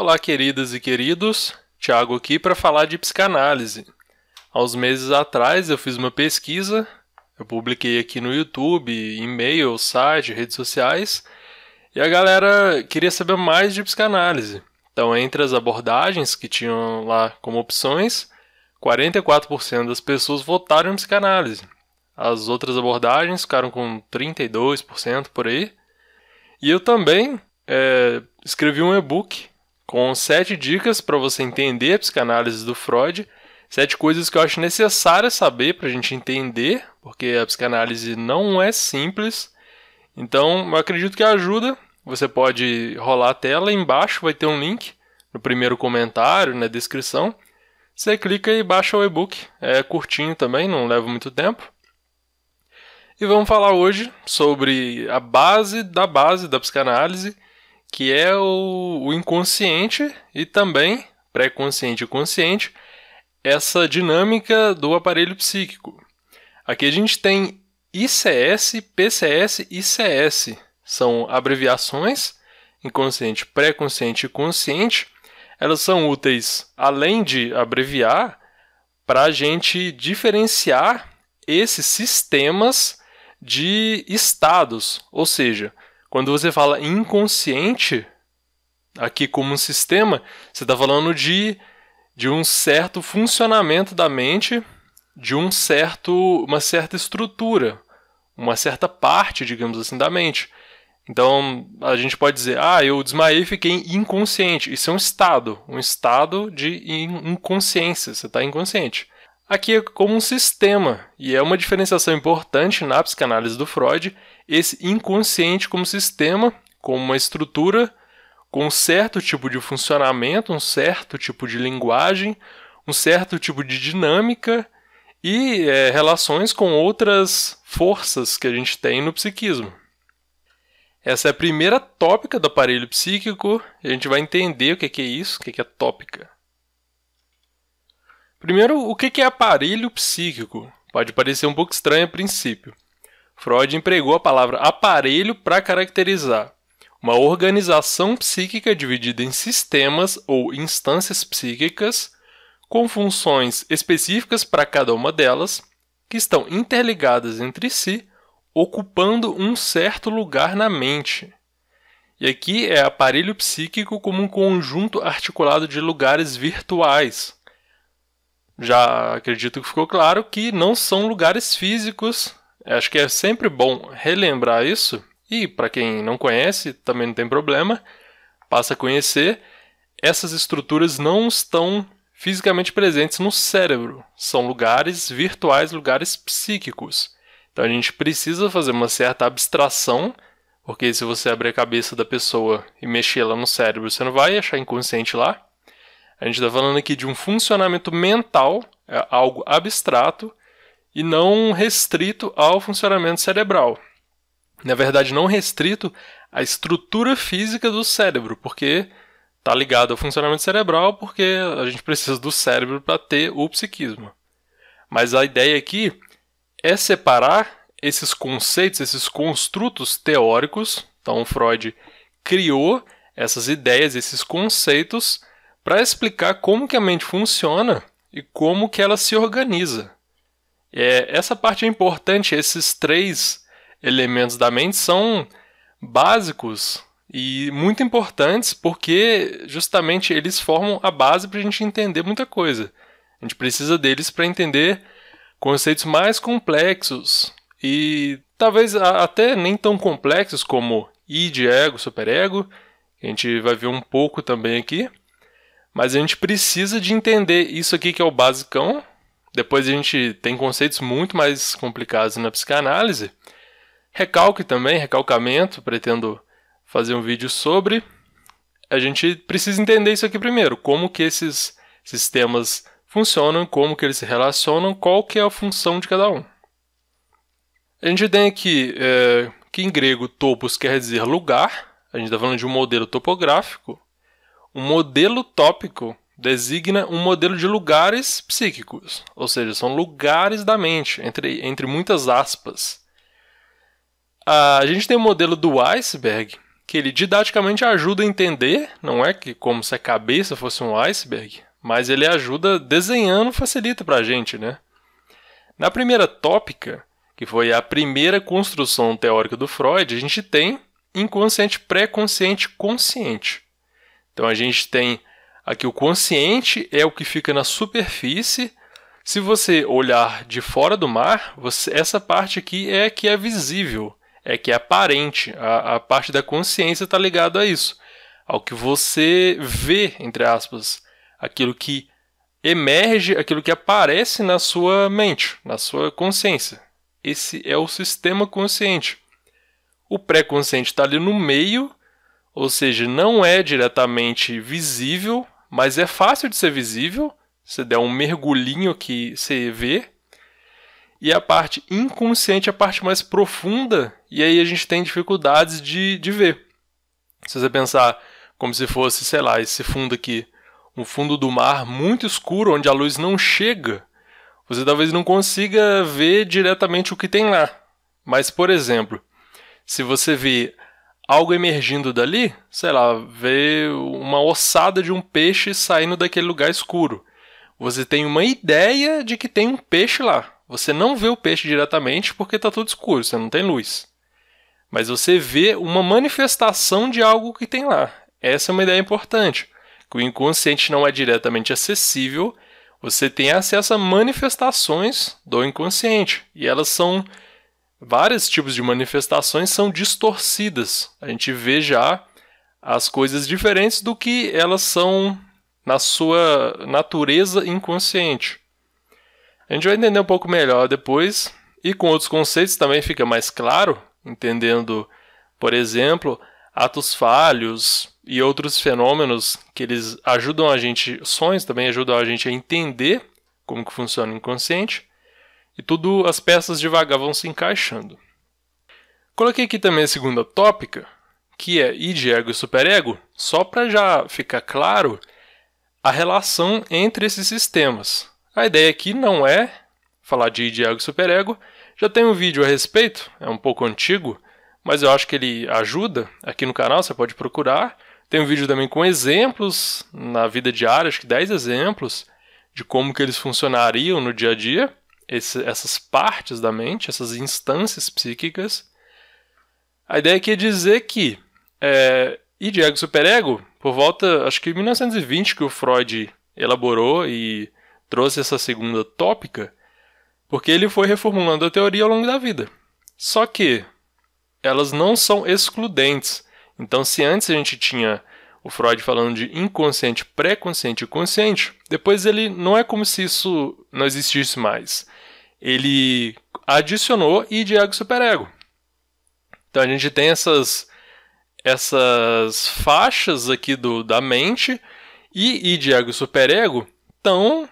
Olá, queridas e queridos. Tiago aqui para falar de psicanálise. Há uns meses atrás eu fiz uma pesquisa, eu publiquei aqui no YouTube, e-mail, site, redes sociais, e a galera queria saber mais de psicanálise. Então, entre as abordagens que tinham lá como opções, 44% das pessoas votaram em psicanálise. As outras abordagens ficaram com 32% por aí. E eu também é, escrevi um e-book com sete dicas para você entender a psicanálise do Freud, sete coisas que eu acho necessárias saber para a gente entender, porque a psicanálise não é simples. Então, eu acredito que ajuda. Você pode rolar a tela, embaixo vai ter um link no primeiro comentário, na descrição. Você clica e baixa o e-book. É curtinho também, não leva muito tempo. E vamos falar hoje sobre a base da base da psicanálise que é o, o inconsciente e também pré-consciente e consciente, essa dinâmica do aparelho psíquico. Aqui a gente tem ICS, PCS e CS. São abreviações, inconsciente, pré-consciente e consciente. Elas são úteis, além de abreviar, para a gente diferenciar esses sistemas de estados, ou seja, quando você fala inconsciente, aqui como um sistema, você está falando de, de um certo funcionamento da mente, de um certo, uma certa estrutura, uma certa parte, digamos assim, da mente. Então, a gente pode dizer, ah, eu desmaiei e fiquei inconsciente. Isso é um estado, um estado de inconsciência, você está inconsciente. Aqui é como um sistema, e é uma diferenciação importante na psicanálise do Freud, esse inconsciente como sistema, como uma estrutura, com um certo tipo de funcionamento, um certo tipo de linguagem, um certo tipo de dinâmica e é, relações com outras forças que a gente tem no psiquismo. Essa é a primeira tópica do aparelho psíquico, a gente vai entender o que é isso, o que é tópica. Primeiro, o que é aparelho psíquico? Pode parecer um pouco estranho a princípio. Freud empregou a palavra aparelho para caracterizar uma organização psíquica dividida em sistemas ou instâncias psíquicas, com funções específicas para cada uma delas, que estão interligadas entre si, ocupando um certo lugar na mente. E aqui é aparelho psíquico como um conjunto articulado de lugares virtuais, já acredito que ficou claro que não são lugares físicos. Acho que é sempre bom relembrar isso. E para quem não conhece, também não tem problema, passa a conhecer. Essas estruturas não estão fisicamente presentes no cérebro. São lugares virtuais, lugares psíquicos. Então a gente precisa fazer uma certa abstração, porque se você abrir a cabeça da pessoa e mexer lá no cérebro, você não vai achar inconsciente lá. A gente está falando aqui de um funcionamento mental, é algo abstrato, e não restrito ao funcionamento cerebral. Na verdade, não restrito à estrutura física do cérebro, porque está ligado ao funcionamento cerebral, porque a gente precisa do cérebro para ter o psiquismo. Mas a ideia aqui é separar esses conceitos, esses construtos teóricos. Então, Freud criou essas ideias, esses conceitos para explicar como que a mente funciona e como que ela se organiza. É, essa parte é importante, esses três elementos da mente são básicos e muito importantes porque justamente eles formam a base para a gente entender muita coisa. A gente precisa deles para entender conceitos mais complexos e talvez até nem tão complexos como id, ego, superego, que a gente vai ver um pouco também aqui. Mas a gente precisa de entender isso aqui que é o basicão. Depois a gente tem conceitos muito mais complicados na psicanálise. Recalque também, recalcamento, pretendo fazer um vídeo sobre. A gente precisa entender isso aqui primeiro, como que esses sistemas funcionam, como que eles se relacionam, qual que é a função de cada um. A gente tem aqui é, que em grego topos quer dizer lugar, a gente está falando de um modelo topográfico, um modelo tópico designa um modelo de lugares psíquicos, ou seja, são lugares da mente, entre, entre muitas aspas. A gente tem o modelo do iceberg, que ele didaticamente ajuda a entender, não é que como se a cabeça fosse um iceberg, mas ele ajuda desenhando, facilita para a gente, né? Na primeira tópica, que foi a primeira construção teórica do Freud, a gente tem inconsciente, pré-consciente, consciente. Então a gente tem aqui o consciente é o que fica na superfície. Se você olhar de fora do mar, você, essa parte aqui é que é visível, é que é aparente. A, a parte da consciência está ligada a isso, ao que você vê, entre aspas, aquilo que emerge, aquilo que aparece na sua mente, na sua consciência. Esse é o sistema consciente. O pré-consciente está ali no meio, ou seja, não é diretamente visível, mas é fácil de ser visível. Se der um mergulhinho que você vê. E a parte inconsciente é a parte mais profunda, e aí a gente tem dificuldades de, de ver. Se você pensar como se fosse, sei lá, esse fundo aqui, um fundo do mar muito escuro, onde a luz não chega, você talvez não consiga ver diretamente o que tem lá. Mas, por exemplo, se você vê algo emergindo dali, sei lá, vê uma ossada de um peixe saindo daquele lugar escuro. Você tem uma ideia de que tem um peixe lá. Você não vê o peixe diretamente porque está tudo escuro, você não tem luz. Mas você vê uma manifestação de algo que tem lá. Essa é uma ideia importante. Que o inconsciente não é diretamente acessível, você tem acesso a manifestações do inconsciente. E elas são. Vários tipos de manifestações são distorcidas. A gente vê já as coisas diferentes do que elas são na sua natureza inconsciente. A gente vai entender um pouco melhor depois, e com outros conceitos também fica mais claro, entendendo, por exemplo, atos falhos e outros fenômenos que eles ajudam a gente, sonhos também ajudam a gente a entender como que funciona o inconsciente, e tudo as peças devagar vão se encaixando. Coloquei aqui também a segunda tópica, que é id, ego e superego, só para já ficar claro a relação entre esses sistemas. A ideia aqui não é falar de id, ego e superego, já tem um vídeo a respeito, é um pouco antigo, mas eu acho que ele ajuda. Aqui no canal você pode procurar. Tem um vídeo também com exemplos na vida diária, acho que 10 exemplos de como que eles funcionariam no dia a dia, esse, essas partes da mente, essas instâncias psíquicas. A ideia aqui é dizer que é, id, ego, superego, por volta, acho que 1920 que o Freud elaborou e trouxe essa segunda tópica, porque ele foi reformulando a teoria ao longo da vida. Só que elas não são excludentes. Então, se antes a gente tinha o Freud falando de inconsciente, pré-consciente e consciente, depois ele não é como se isso não existisse mais. Ele adicionou id, ego, superego. Então a gente tem essas essas faixas aqui do, da mente e id, ego e superego estão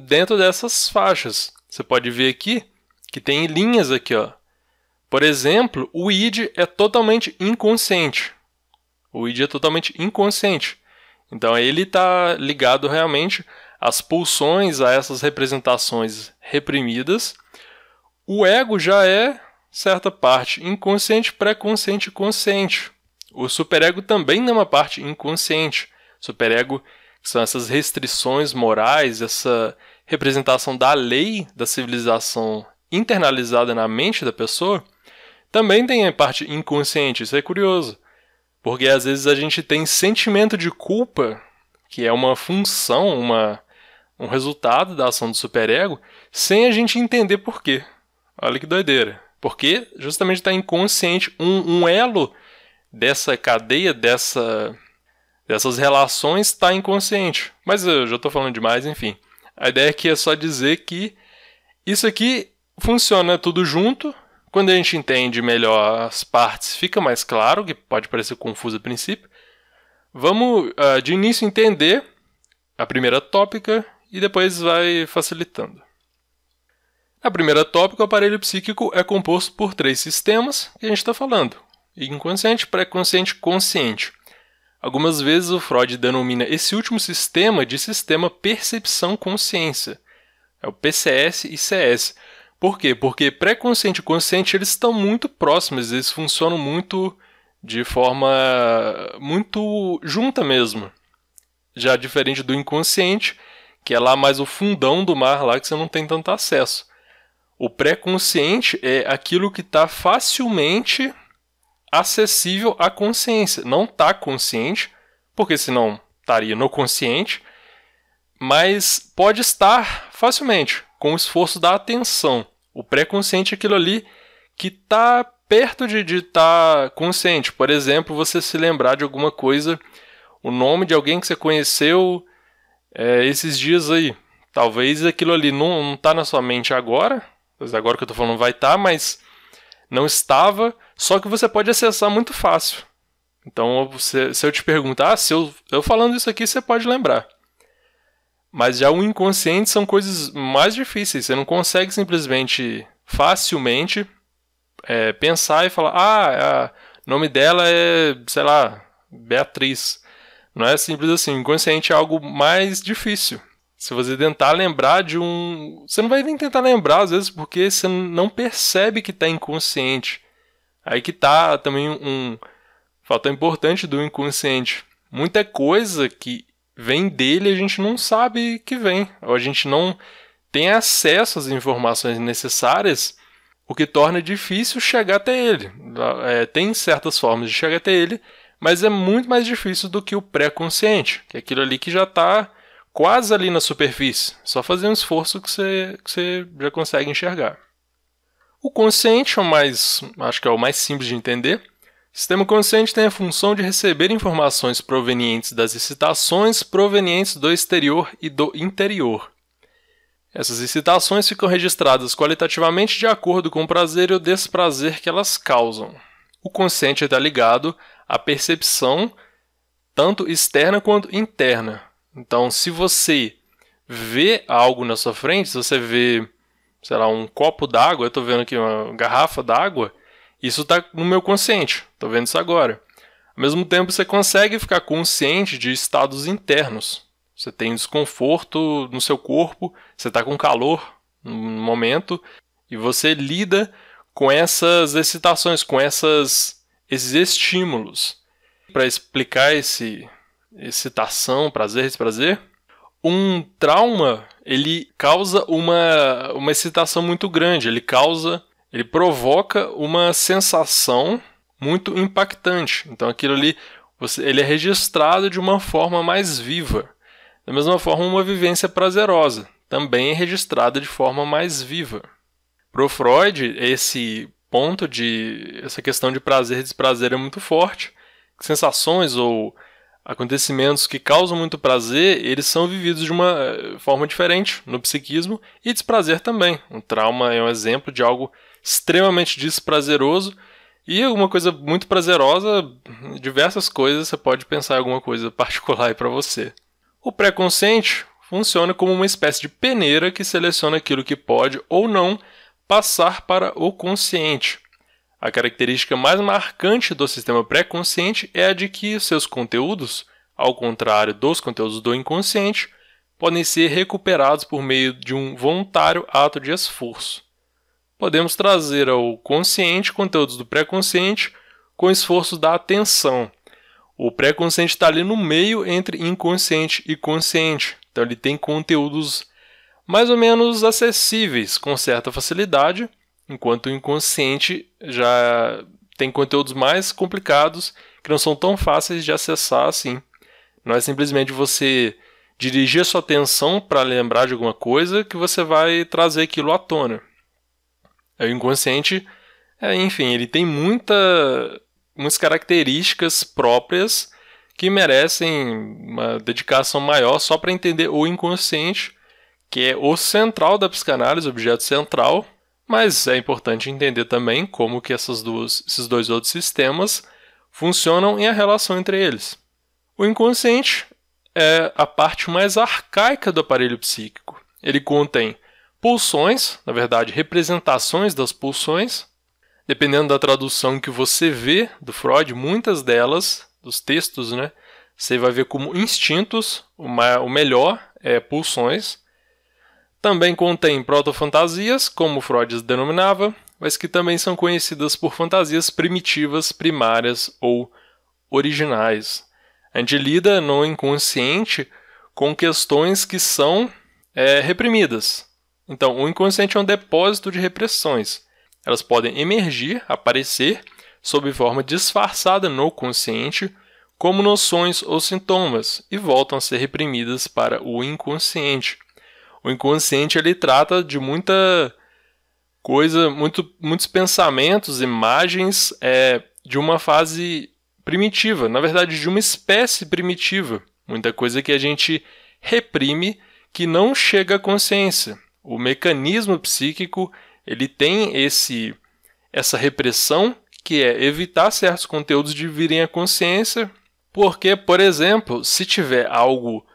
dentro dessas faixas. Você pode ver aqui que tem linhas aqui, ó. Por exemplo, o id é totalmente inconsciente. O id é totalmente inconsciente. Então ele está ligado realmente às pulsões, a essas representações reprimidas. O ego já é certa parte inconsciente, pré-consciente e consciente. O superego também é uma parte inconsciente. Superego são essas restrições morais, essa representação da lei da civilização internalizada na mente da pessoa também tem a parte inconsciente, isso é curioso. Porque às vezes a gente tem sentimento de culpa, que é uma função, uma, um resultado da ação do superego, sem a gente entender por quê. Olha que doideira. Porque justamente está inconsciente um, um elo dessa cadeia, dessa, dessas relações está inconsciente. Mas eu já estou falando demais, enfim. A ideia aqui é só dizer que isso aqui funciona tudo junto quando a gente entende melhor as partes, fica mais claro, que pode parecer confuso a princípio. Vamos uh, de início entender a primeira tópica e depois vai facilitando. A primeira tópica, o aparelho psíquico é composto por três sistemas que a gente está falando: inconsciente, pré-consciente consciente. Algumas vezes o Freud denomina esse último sistema de sistema percepção-consciência. É o PCS e CS, por quê? Porque pré-consciente e consciente eles estão muito próximos, eles funcionam muito de forma muito junta mesmo. Já diferente do inconsciente, que é lá mais o fundão do mar, lá que você não tem tanto acesso. O pré-consciente é aquilo que está facilmente acessível à consciência. Não está consciente, porque senão estaria no consciente, mas pode estar facilmente, com o esforço da atenção. O pré-consciente é aquilo ali que está perto de estar tá consciente. Por exemplo, você se lembrar de alguma coisa, o nome de alguém que você conheceu é, esses dias aí. Talvez aquilo ali não está na sua mente agora, agora que eu estou falando vai estar, tá, mas não estava, só que você pode acessar muito fácil. Então, você, se eu te perguntar, ah, se eu, eu falando isso aqui, você pode lembrar. Mas já o inconsciente são coisas mais difíceis. Você não consegue simplesmente, facilmente, é, pensar e falar: ah, o nome dela é, sei lá, Beatriz. Não é simples assim. Inconsciente é algo mais difícil. Se você tentar lembrar de um. Você não vai nem tentar lembrar, às vezes, porque você não percebe que está inconsciente. Aí que está também um fator importante do inconsciente. Muita coisa que vem dele a gente não sabe que vem, ou a gente não tem acesso às informações necessárias, o que torna difícil chegar até ele. É, tem certas formas de chegar até ele, mas é muito mais difícil do que o pré-consciente, que é aquilo ali que já está quase ali na superfície. Só fazer um esforço que você, que você já consegue enxergar. O consciente é o mais, acho que é o mais simples de entender. O sistema consciente tem a função de receber informações provenientes das excitações provenientes do exterior e do interior. Essas excitações ficam registradas qualitativamente de acordo com o prazer e o desprazer que elas causam. O consciente está ligado à percepção tanto externa quanto interna, então, se você vê algo na sua frente, se você vê, sei lá, um copo d'água, eu estou vendo aqui uma garrafa d'água, isso está no meu consciente, estou vendo isso agora. Ao mesmo tempo, você consegue ficar consciente de estados internos. Você tem desconforto no seu corpo, você está com calor no momento, e você lida com essas excitações, com essas, esses estímulos. Para explicar esse, excitação, prazer, desprazer. Um trauma, ele causa uma, uma excitação muito grande, ele causa, ele provoca uma sensação muito impactante. Então aquilo ali, você, ele é registrado de uma forma mais viva. Da mesma forma, uma vivência prazerosa também é registrada de forma mais viva. Para o Freud, esse ponto de essa questão de prazer e desprazer é muito forte. Sensações ou acontecimentos que causam muito prazer, eles são vividos de uma eh, forma diferente no psiquismo e desprazer também. Um trauma é um exemplo de algo extremamente desprazeroso e alguma coisa muito prazerosa, diversas coisas, você pode pensar em alguma coisa particular para você. O pré-consciente funciona como uma espécie de peneira que seleciona aquilo que pode ou não passar para o consciente. A característica mais marcante do sistema pré-consciente é a de que seus conteúdos, ao contrário dos conteúdos do inconsciente, podem ser recuperados por meio de um voluntário ato de esforço. Podemos trazer ao consciente conteúdos do pré-consciente com esforço da atenção. O pré-consciente está ali no meio entre inconsciente e consciente, então ele tem conteúdos mais ou menos acessíveis com certa facilidade enquanto o inconsciente já tem conteúdos mais complicados que não são tão fáceis de acessar assim. Não é simplesmente você dirigir a sua atenção para lembrar de alguma coisa que você vai trazer aquilo à tona. O inconsciente, é, enfim, ele tem muita, muitas características próprias que merecem uma dedicação maior só para entender o inconsciente, que é o central da psicanálise, o objeto central, mas é importante entender também como que essas duas, esses dois outros sistemas funcionam e a relação entre eles. O inconsciente é a parte mais arcaica do aparelho psíquico. Ele contém pulsões, na verdade, representações das pulsões. Dependendo da tradução que você vê do Freud, muitas delas, dos textos, né, você vai ver como instintos, o melhor é pulsões. Também contém protofantasias, como Freud denominava, mas que também são conhecidas por fantasias primitivas, primárias ou originais. A gente lida no inconsciente com questões que são é, reprimidas. Então, o inconsciente é um depósito de repressões. Elas podem emergir, aparecer, sob forma disfarçada no consciente, como noções ou sintomas, e voltam a ser reprimidas para o inconsciente. O inconsciente ele trata de muita coisa, muito, muitos pensamentos, imagens é, de uma fase primitiva, na verdade, de uma espécie primitiva. Muita coisa que a gente reprime que não chega à consciência. O mecanismo psíquico ele tem esse essa repressão que é evitar certos conteúdos de virem à consciência, porque, por exemplo, se tiver algo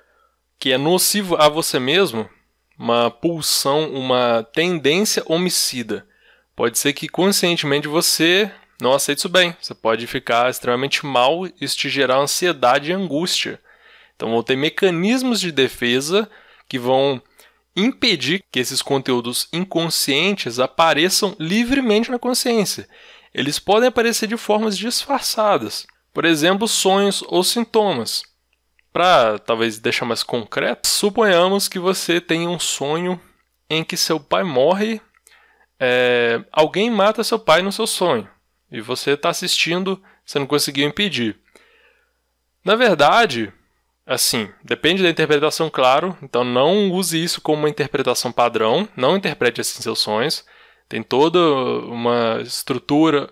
que é nocivo a você mesmo, uma pulsão, uma tendência homicida, pode ser que conscientemente você não aceite isso bem. Você pode ficar extremamente mal isso te gerar ansiedade e angústia. Então vão ter mecanismos de defesa que vão impedir que esses conteúdos inconscientes apareçam livremente na consciência. Eles podem aparecer de formas disfarçadas, por exemplo, sonhos ou sintomas. Para talvez deixar mais concreto, suponhamos que você tem um sonho em que seu pai morre, é, alguém mata seu pai no seu sonho e você está assistindo, você não conseguiu impedir. Na verdade, assim, depende da interpretação, claro, então não use isso como uma interpretação padrão, não interprete assim seus sonhos. Tem toda uma estrutura,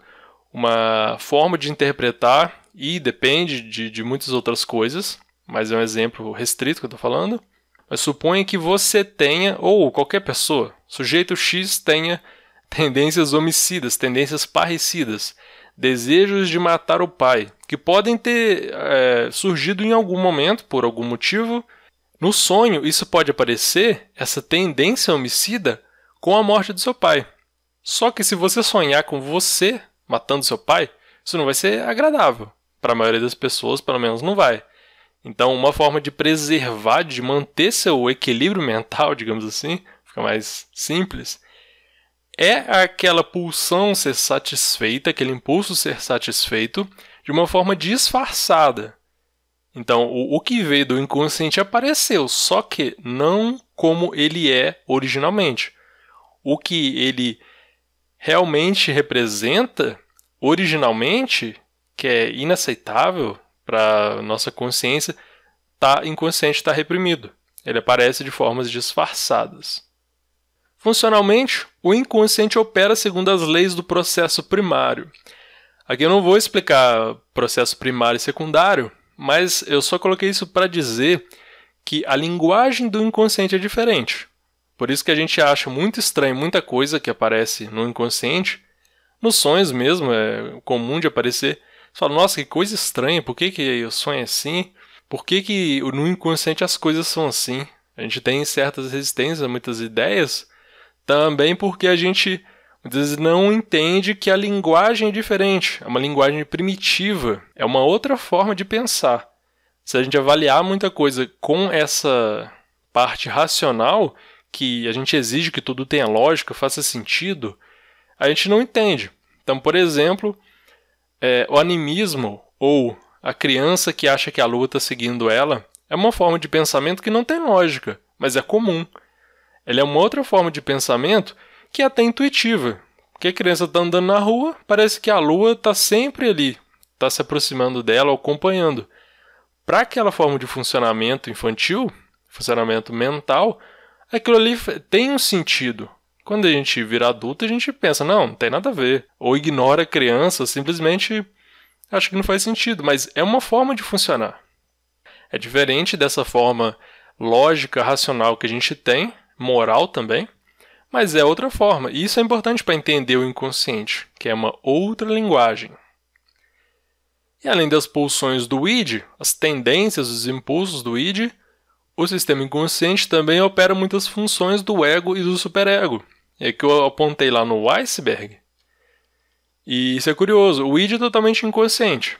uma forma de interpretar e depende de, de muitas outras coisas mas é um exemplo restrito que eu estou falando. Mas suponha que você tenha, ou qualquer pessoa, sujeito X tenha tendências homicidas, tendências parricidas, desejos de matar o pai, que podem ter é, surgido em algum momento, por algum motivo. No sonho, isso pode aparecer, essa tendência homicida, com a morte do seu pai. Só que se você sonhar com você matando seu pai, isso não vai ser agradável. Para a maioria das pessoas, pelo menos, não vai. Então, uma forma de preservar, de manter seu equilíbrio mental, digamos assim, fica mais simples, é aquela pulsão ser satisfeita, aquele impulso ser satisfeito de uma forma disfarçada. Então, o, o que veio do inconsciente apareceu, só que não como ele é originalmente. O que ele realmente representa originalmente, que é inaceitável, para nossa consciência, tá inconsciente está reprimido. Ele aparece de formas disfarçadas. Funcionalmente, o inconsciente opera segundo as leis do processo primário. Aqui eu não vou explicar processo primário e secundário, mas eu só coloquei isso para dizer que a linguagem do inconsciente é diferente. Por isso que a gente acha muito estranho muita coisa que aparece no inconsciente. Nos sonhos mesmo é comum de aparecer você fala, nossa, que coisa estranha, por que, que eu sonho assim? Por que, que no inconsciente as coisas são assim? A gente tem certas resistências a muitas ideias, também porque a gente às vezes não entende que a linguagem é diferente, é uma linguagem primitiva, é uma outra forma de pensar. Se a gente avaliar muita coisa com essa parte racional, que a gente exige que tudo tenha lógica, faça sentido, a gente não entende. Então, por exemplo, é, o animismo, ou a criança que acha que a lua está seguindo ela, é uma forma de pensamento que não tem lógica, mas é comum. Ela é uma outra forma de pensamento que é até intuitiva. Porque a criança está andando na rua, parece que a lua está sempre ali, está se aproximando dela acompanhando. Para aquela forma de funcionamento infantil, funcionamento mental, aquilo ali tem um sentido. Quando a gente vira adulto, a gente pensa, não, não tem nada a ver. Ou ignora a criança, simplesmente acha que não faz sentido. Mas é uma forma de funcionar. É diferente dessa forma lógica, racional que a gente tem, moral também, mas é outra forma. E isso é importante para entender o inconsciente, que é uma outra linguagem. E além das pulsões do id, as tendências, os impulsos do id, o sistema inconsciente também opera muitas funções do ego e do superego. É que eu apontei lá no iceberg. E isso é curioso, o id é totalmente inconsciente.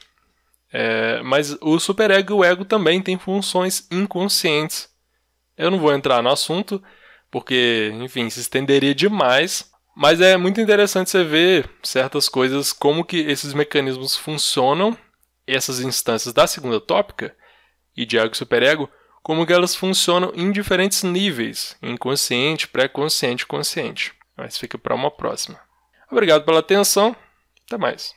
É, mas o superego e o ego também têm funções inconscientes. Eu não vou entrar no assunto, porque, enfim, se estenderia demais. Mas é muito interessante você ver certas coisas, como que esses mecanismos funcionam, essas instâncias da segunda tópica, e de ego e superego, como que elas funcionam em diferentes níveis, inconsciente, pré-consciente consciente. Mas fica para uma próxima. Obrigado pela atenção, até mais.